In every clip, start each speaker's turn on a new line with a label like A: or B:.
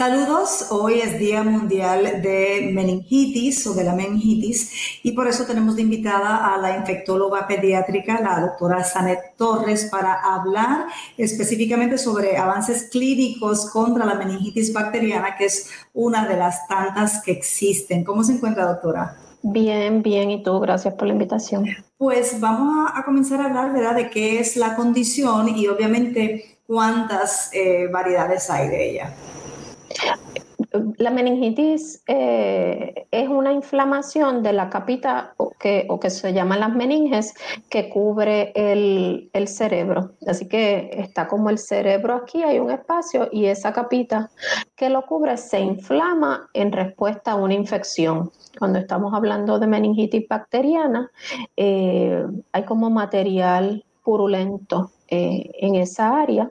A: Saludos, hoy es Día Mundial de Meningitis o de la meningitis y por eso tenemos de invitada a la infectóloga pediátrica, la doctora Sanet Torres, para hablar específicamente sobre avances clínicos contra la meningitis bacteriana, que es una de las tantas que existen. ¿Cómo se encuentra, doctora?
B: Bien, bien, y tú, gracias por la invitación.
A: Pues vamos a, comenzar a hablar, ¿verdad?, de qué es la condición y obviamente cuántas eh, variedades hay de ella.
B: La meningitis eh, es una inflamación de la capita o que, o que se llama las meninges que cubre el, el, cerebro. Así que está como el cerebro aquí, hay un espacio y esa capita que lo cubre se inflama en respuesta a una infección. Cuando estamos hablando de meningitis bacteriana, eh, hay como material purulento eh, en esa área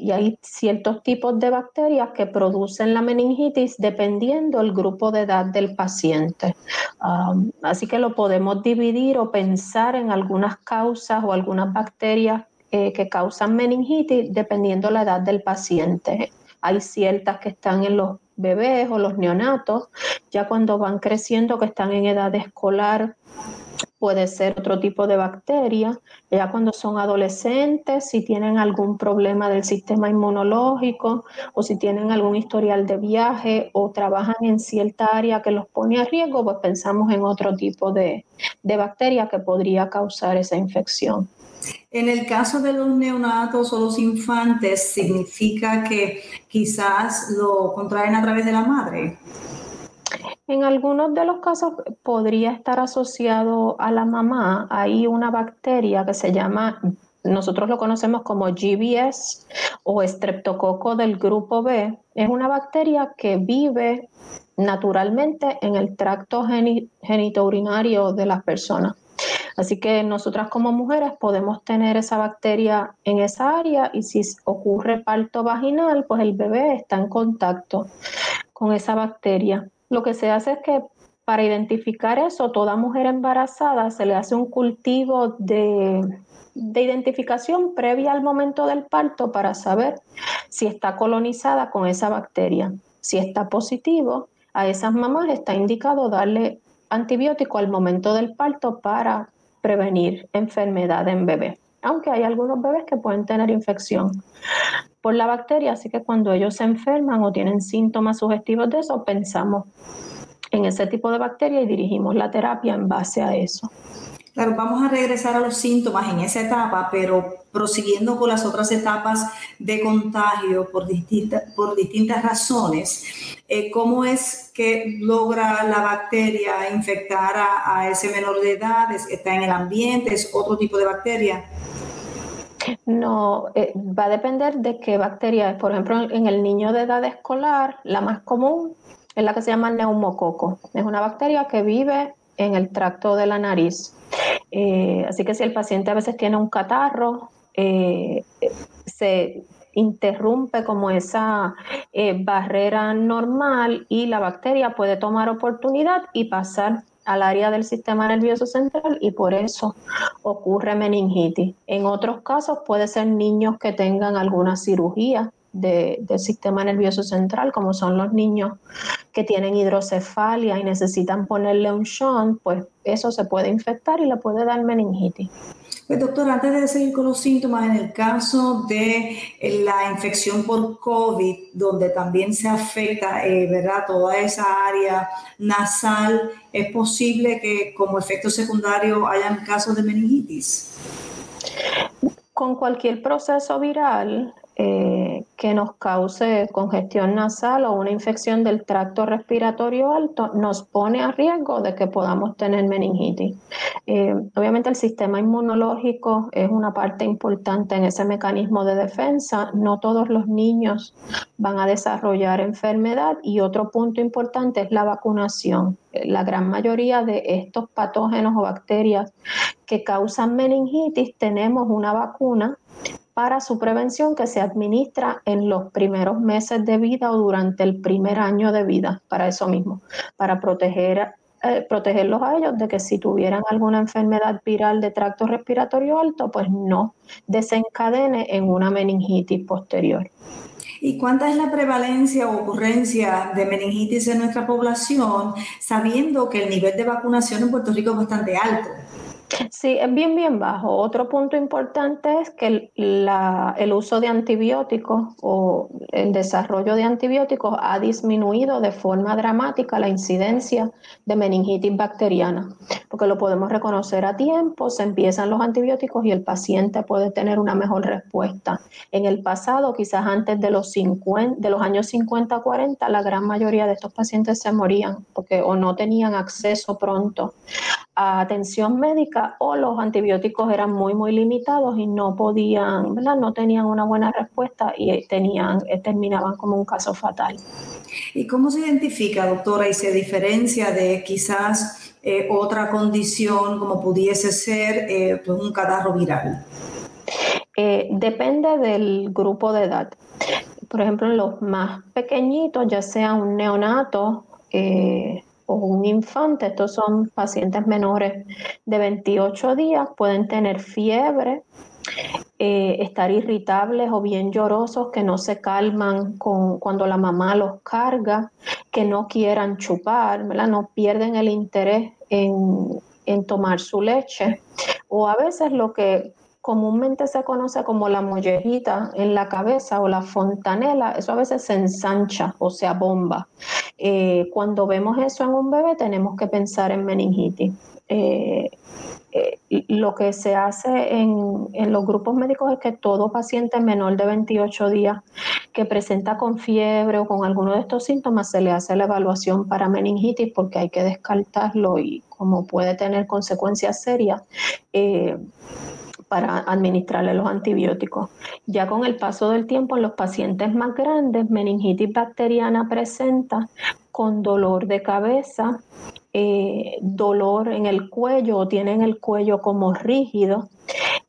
B: y hay ciertos tipos de bacterias que producen la meningitis dependiendo el grupo de edad del paciente. Um, así que lo podemos dividir o pensar en algunas causas o algunas bacterias eh, que causan meningitis dependiendo la edad del paciente. Hay ciertas que están en los bebés o los neonatos, ya cuando van creciendo, que están en edad escolar, puede ser otro tipo de bacteria. Ya cuando son adolescentes, si tienen algún problema del sistema inmunológico o si tienen algún historial de viaje o trabajan en cierta área que los pone a riesgo, pues pensamos en otro tipo de, de bacteria que podría causar esa infección.
A: En el caso de los neonatos o los infantes, ¿significa que quizás lo contraen a través de la madre?
B: En algunos de los casos podría estar asociado a la mamá. Hay una bacteria que se llama, nosotros lo conocemos como GBS o estreptococo del grupo B. Es una bacteria que vive naturalmente en el tracto genitourinario de las personas. Así que nosotras como mujeres podemos tener esa bacteria en esa área y si ocurre parto vaginal, pues el bebé está en contacto con esa bacteria. Lo que se hace es que para identificar eso, toda mujer embarazada se le hace un cultivo de, identificación previa al momento del parto para saber si está colonizada con esa bacteria. Si está positivo, a esas mamás está indicado darle antibiótico al momento del parto para prevenir enfermedad en bebé. Aunque hay algunos bebés que pueden tener infección por la bacteria, así que cuando ellos se enferman o tienen síntomas sugestivos de eso, pensamos en ese tipo de bacteria y dirigimos la terapia en base a eso.
A: Claro, vamos a regresar a los síntomas en esa etapa, pero prosiguiendo con las otras etapas de contagio por, distintas por distintas razones, eh, ¿cómo es que logra la bacteria infectar a, ese menor de edad? ¿Está en el ambiente? ¿Es otro tipo de bacteria?
B: No, eh, va a depender de qué bacteria es. Por ejemplo, en el niño de edad escolar, la más común es la que se llama neumococo. Es una bacteria que vive en el tracto de la nariz. Eh, así que si el paciente a veces tiene un catarro, eh, se interrumpe como esa barrera normal y la bacteria puede tomar oportunidad y pasar al área del sistema nervioso central y por eso ocurre meningitis. En otros casos puede ser niños que tengan alguna cirugía del sistema nervioso central, como son los niños que tienen hidrocefalia y necesitan ponerle un shunt, pues eso se puede infectar y le puede dar meningitis.
A: Pues doctor, antes de seguir con los síntomas, en el caso de eh, la infección por COVID, donde también se afecta, eh, ¿verdad? Toda esa área nasal, ¿es posible que como efecto secundario hayan casos de meningitis?
B: Con cualquier proceso viral, eh, que nos cause congestión nasal o una infección del tracto respiratorio alto nos pone a riesgo de que podamos tener meningitis. Eh, obviamente el sistema inmunológico es una parte importante en ese mecanismo de defensa. No todos los niños van a desarrollar enfermedad y otro punto importante es la vacunación. La gran mayoría de estos patógenos o bacterias que causan meningitis tenemos una vacuna para su prevención que se administra en los primeros meses de vida o durante el primer año de vida, para eso mismo, para proteger, eh, protegerlos a ellos de que si tuvieran alguna enfermedad viral de tracto respiratorio alto, pues no desencadene en una meningitis posterior.
A: ¿Y cuánta es la prevalencia o ocurrencia de meningitis en nuestra población, sabiendo que el nivel de vacunación en Puerto Rico es bastante alto?
B: Sí, es bien, bien bajo. Otro punto importante es que el uso de antibióticos o el desarrollo de antibióticos ha disminuido de forma dramática la incidencia de meningitis bacteriana, porque lo podemos reconocer a tiempo, se empiezan los antibióticos y el paciente puede tener una mejor respuesta. En el pasado, quizás antes de los, 50, de los años 50 40, la gran mayoría de estos pacientes se morían porque o no tenían acceso pronto a atención médica o los antibióticos eran muy, muy limitados y no podían, ¿verdad? No tenían una buena respuesta y tenían, eh, terminaban como un caso fatal.
A: ¿Y cómo se identifica, doctora, y se diferencia de quizás eh, otra condición como pudiese ser eh, pues un catarro viral?
B: depende del grupo de edad. Por ejemplo, los más pequeñitos, ya sea un neonato, o un infante, estos son pacientes menores de 28 días, pueden tener fiebre, eh, estar irritables o bien llorosos, que no se calman con, cuando la mamá los carga, que no quieran chupar, no pierden el interés en, en tomar su leche. O a veces lo que comúnmente se conoce como la mollejita en la cabeza o la fontanela, eso a veces se ensancha o se abomba. Eh, cuando vemos eso en un bebé tenemos que pensar en meningitis. Eh, eh, lo que se hace en, en, los grupos médicos es que todo paciente menor de 28 días que presenta con fiebre o con alguno de estos síntomas se le hace la evaluación para meningitis porque hay que descartarlo y como puede tener consecuencias serias para administrarle los antibióticos. Ya con el paso del tiempo en los pacientes más grandes, meningitis bacteriana presenta con dolor de cabeza, eh, dolor en el cuello o tienen el cuello como rígido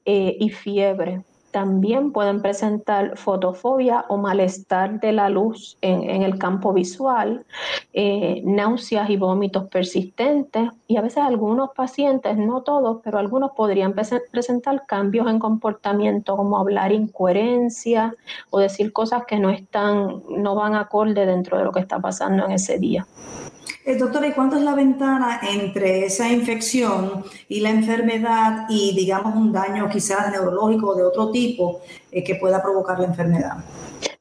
B: eh, y fiebre también pueden presentar fotofobia o malestar de la luz en, el campo visual, eh, náuseas y vómitos persistentes y a veces algunos pacientes, no todos, pero algunos podrían presentar cambios en comportamiento como hablar incoherencia o decir cosas que no están, no van acorde dentro de lo que está pasando en ese día.
A: Eh, doctora, ¿y cuánto es la ventana entre esa infección y la enfermedad y, digamos, un daño quizás neurológico de otro tipo eh, que pueda provocar la enfermedad?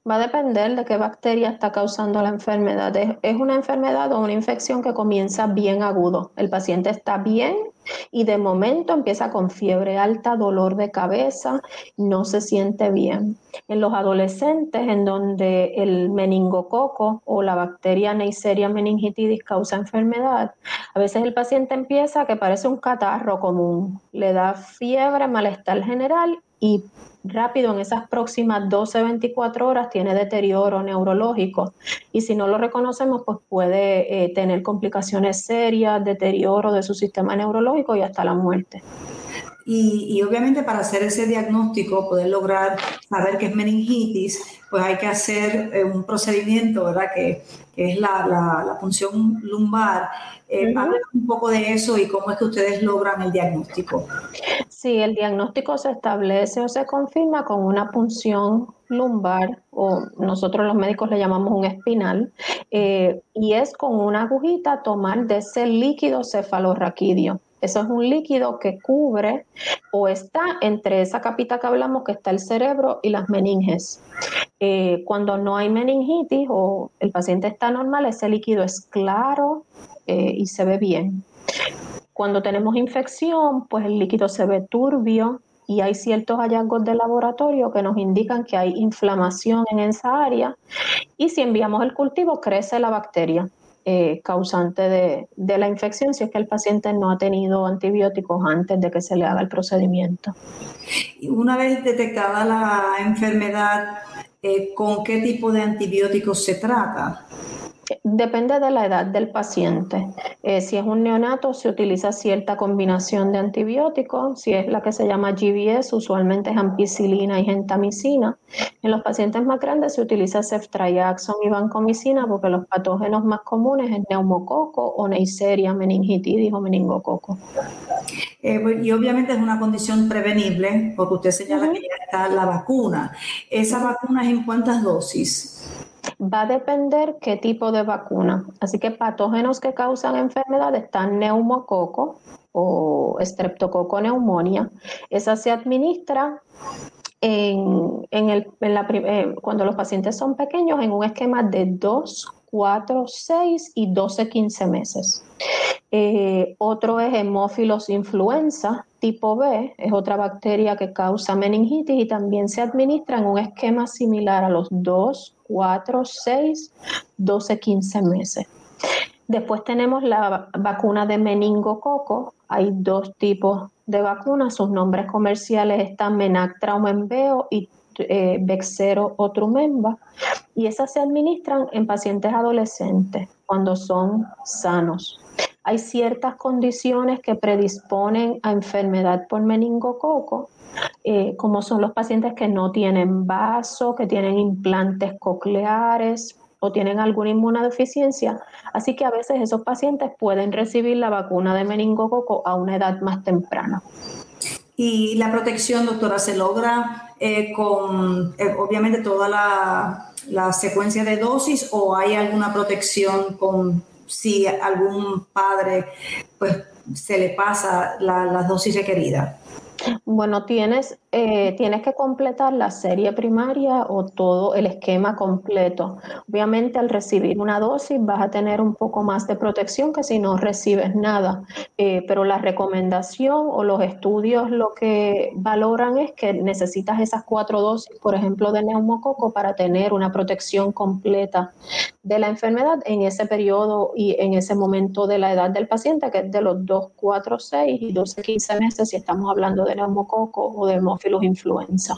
B: Va a depender de qué bacteria está causando la enfermedad. Es, una enfermedad o una infección que comienza bien agudo. El paciente está bien y de momento empieza con fiebre alta, dolor de cabeza, no se siente bien. En los adolescentes, en donde el meningococo o la bacteria Neisseria meningitidis causa enfermedad, a veces el paciente empieza que parece un catarro común, le da fiebre, malestar general y rápido en esas próximas 12, 24 horas tiene deterioro neurológico y si no lo reconocemos pues puede eh, tener complicaciones serias, deterioro de su sistema neurológico y hasta la muerte.
A: Y, obviamente para hacer ese diagnóstico, poder lograr saber que es meningitis, pues hay que hacer eh, un procedimiento, ¿verdad? Que, es la, la, punción lumbar. Eh, un poco de eso y cómo es que ustedes logran el diagnóstico.
B: Sí, el diagnóstico se establece o se confirma con una punción lumbar, o nosotros los médicos le llamamos un espinal, eh, y es con una agujita tomar de ese líquido cefalorraquídeo. Eso es un líquido que cubre o está entre esa capita que hablamos que está el cerebro y las meninges. Eh, cuando no hay meningitis o el paciente está normal, ese líquido es claro eh, y se ve bien. Cuando tenemos infección, pues el líquido se ve turbio y hay ciertos hallazgos de laboratorio que nos indican que hay inflamación en esa área y si enviamos el cultivo crece la bacteria. Eh, causante de, de, la infección si es que el paciente no ha tenido antibióticos antes de que se le haga el procedimiento.
A: Una vez detectada la enfermedad, eh, ¿con qué tipo de antibióticos se trata?
B: Depende de la edad del paciente. Eh, si es un neonato, se utiliza cierta combinación de antibióticos. Si es la que se llama GBS, usualmente es ampicilina y gentamicina. En los pacientes más grandes se utiliza ceftriaxone y vancomicina porque los patógenos más comunes es neumococo o Neisseria meningitidis o meningococo.
A: Eh, pues, y obviamente es una condición prevenible porque usted señala que ya está la vacuna. ¿Esa vacuna es en cuántas dosis?
B: Va a depender qué tipo de vacuna. Así que patógenos que causan enfermedad están neumococo o streptococo neumonía. Esa se administra en, eh, cuando los pacientes son pequeños en un esquema de 2, 4, 6 y 12, 15 meses. Eh, otro es hemófilos influenza tipo B, es otra bacteria que causa meningitis y también se administra en un esquema similar a los 2, 4, 6, 12, 15 meses. Después tenemos la vacuna de meningococo. Hay dos tipos de vacunas. Sus nombres comerciales están Menactraum y eh, Bexero o Trumemba. Y esas se administran en pacientes adolescentes cuando son sanos. Hay ciertas condiciones que predisponen a enfermedad por meningococo eh, como son los pacientes que no tienen vaso, que tienen implantes cocleares o tienen alguna inmunodeficiencia. Así que a veces esos pacientes pueden recibir la vacuna de meningococo a una edad más temprana.
A: Y la protección, doctora, se logra eh, con, eh, obviamente, toda la, secuencia de dosis o hay alguna protección con si algún padre pues se le pasa la dosis requerida.
B: Bueno, tienes, eh, tienes que completar la serie primaria o todo el esquema completo. Obviamente al recibir una dosis vas a tener un poco más de protección que si no recibes nada, eh, pero la recomendación o los estudios lo que valoran es que necesitas esas cuatro dosis, por ejemplo, de neumococo para tener una protección completa de la enfermedad en ese periodo y en ese momento de la edad del paciente, que es de los 2, 4, 6 y 12, 15 meses si estamos hablando de neumococo o de hemófilos influenza.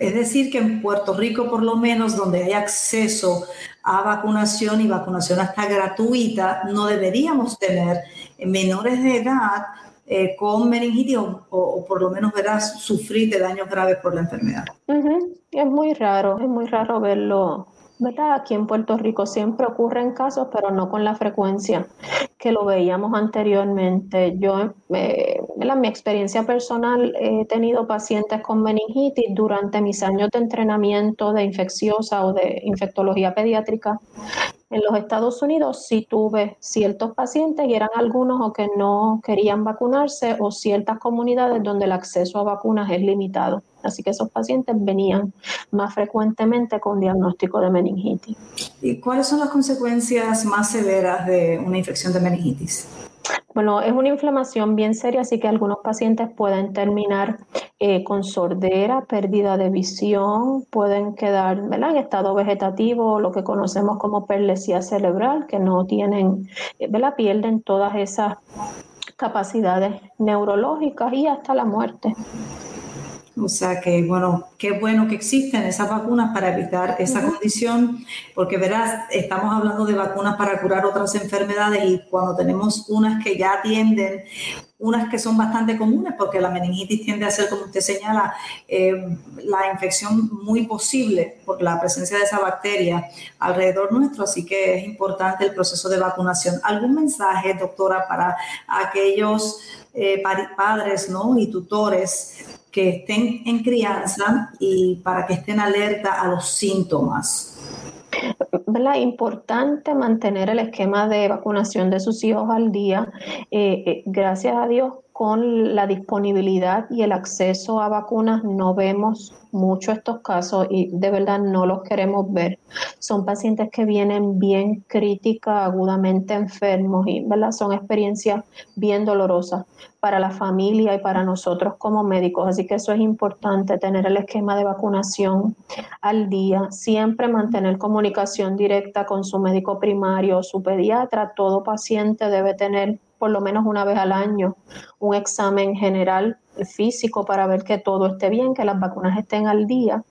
A: es decir, que en Puerto Rico, por lo menos, donde hay acceso a vacunación y vacunación hasta gratuita, no deberíamos tener menores de edad eh, con meningitis o, por lo menos verás sufrir de daños graves por la enfermedad.
B: Es muy raro, es muy raro verlo ¿verdad? Aquí en Puerto Rico siempre ocurren casos, pero no con la frecuencia que lo veíamos anteriormente. Yo, eh, en mi experiencia personal, he tenido pacientes con meningitis durante mis años de entrenamiento de infecciosa o de infectología pediátrica en los Estados Unidos sí tuve ciertos pacientes y eran algunos o que no querían vacunarse o ciertas comunidades donde el acceso a vacunas es limitado. Así que esos pacientes venían más frecuentemente con diagnóstico de meningitis.
A: ¿Y cuáles son las consecuencias más severas de una infección de meningitis?
B: Bueno, es una inflamación bien seria, así que algunos pacientes pueden terminar eh, con sordera, pérdida de visión, pueden quedar en estado vegetativo, lo que conocemos como perlesía cerebral, que no tienen, eh, ¿verdad? pierden todas esas capacidades neurológicas y hasta la muerte.
A: O sea que, bueno, qué bueno que existen esas vacunas para evitar esa condición, porque verás, estamos hablando de vacunas para curar otras enfermedades y cuando tenemos unas que ya atienden, unas que son bastante comunes, porque la meningitis tiende a ser, como usted señala, eh, la infección muy posible por la presencia de esa bacteria alrededor nuestro, así que es importante el proceso de vacunación. ¿Algún mensaje, doctora, para aquellos eh, padres ¿no? y tutores que estén en crianza y para que estén alerta a los síntomas.
B: Es importante mantener el esquema de vacunación de sus hijos al día. Eh, eh, gracias a Dios, con la disponibilidad y el acceso a vacunas no vemos mucho estos casos y de verdad no los queremos ver. Son pacientes que vienen bien crítica, agudamente enfermos y ¿verdad? son experiencias bien dolorosas para la familia y para nosotros como médicos. Así que eso es importante, tener el esquema de vacunación al día, siempre mantener comunicación directa con su médico primario, su pediatra. Todo paciente debe tener por lo menos una vez al año un examen general físico para ver que todo esté bien, que las vacunas estén al día.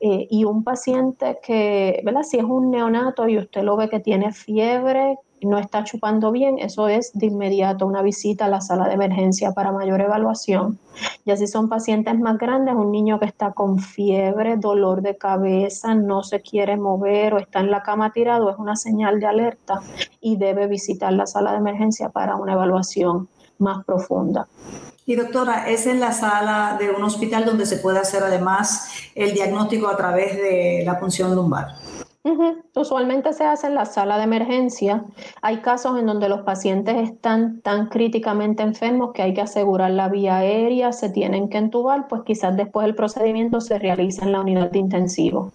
B: Eh, y un paciente que, ¿verdad? Si es un neonato y usted lo ve que tiene fiebre, no está chupando bien, eso es de inmediato una visita a la sala de emergencia para mayor evaluación. Ya si son pacientes más grandes, un niño que está con fiebre, dolor de cabeza, no se quiere mover o está en la cama tirado, es una señal de alerta y debe visitar la sala de emergencia para una evaluación más profunda.
A: Y doctora, es en la sala de un hospital donde se puede hacer además el diagnóstico a través de la punción lumbar.
B: Usualmente se hace en la sala de emergencia. Hay casos en donde los pacientes están tan críticamente enfermos que hay que asegurar la vía aérea, se tienen que entubar, pues quizás después el procedimiento se realiza en la unidad de intensivo.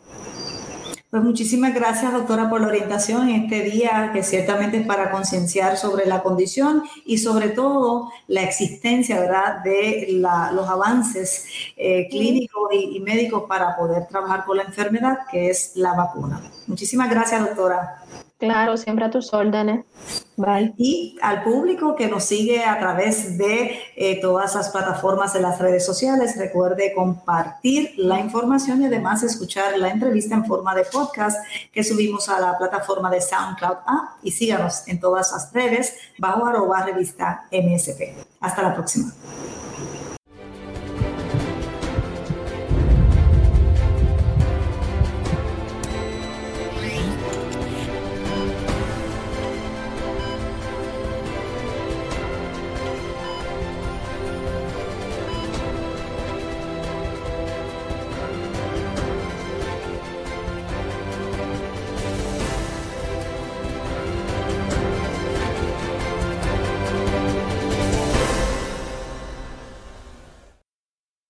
A: Pues muchísimas gracias, doctora, por la orientación en este día, que ciertamente es para concienciar sobre la condición y sobre todo la existencia, ¿verdad?, de los avances eh, clínicos y, y médicos para poder trabajar con la enfermedad, que es la vacuna. Muchísimas gracias, doctora.
B: Claro, siempre a tus órdenes.
A: Y al público que nos sigue a través de eh, todas las plataformas de las redes sociales, recuerde compartir la información y además escuchar la entrevista en forma de podcast que subimos a la plataforma de SoundCloud App y síganos en todas las redes bajo arroba revista MSP. Hasta la próxima.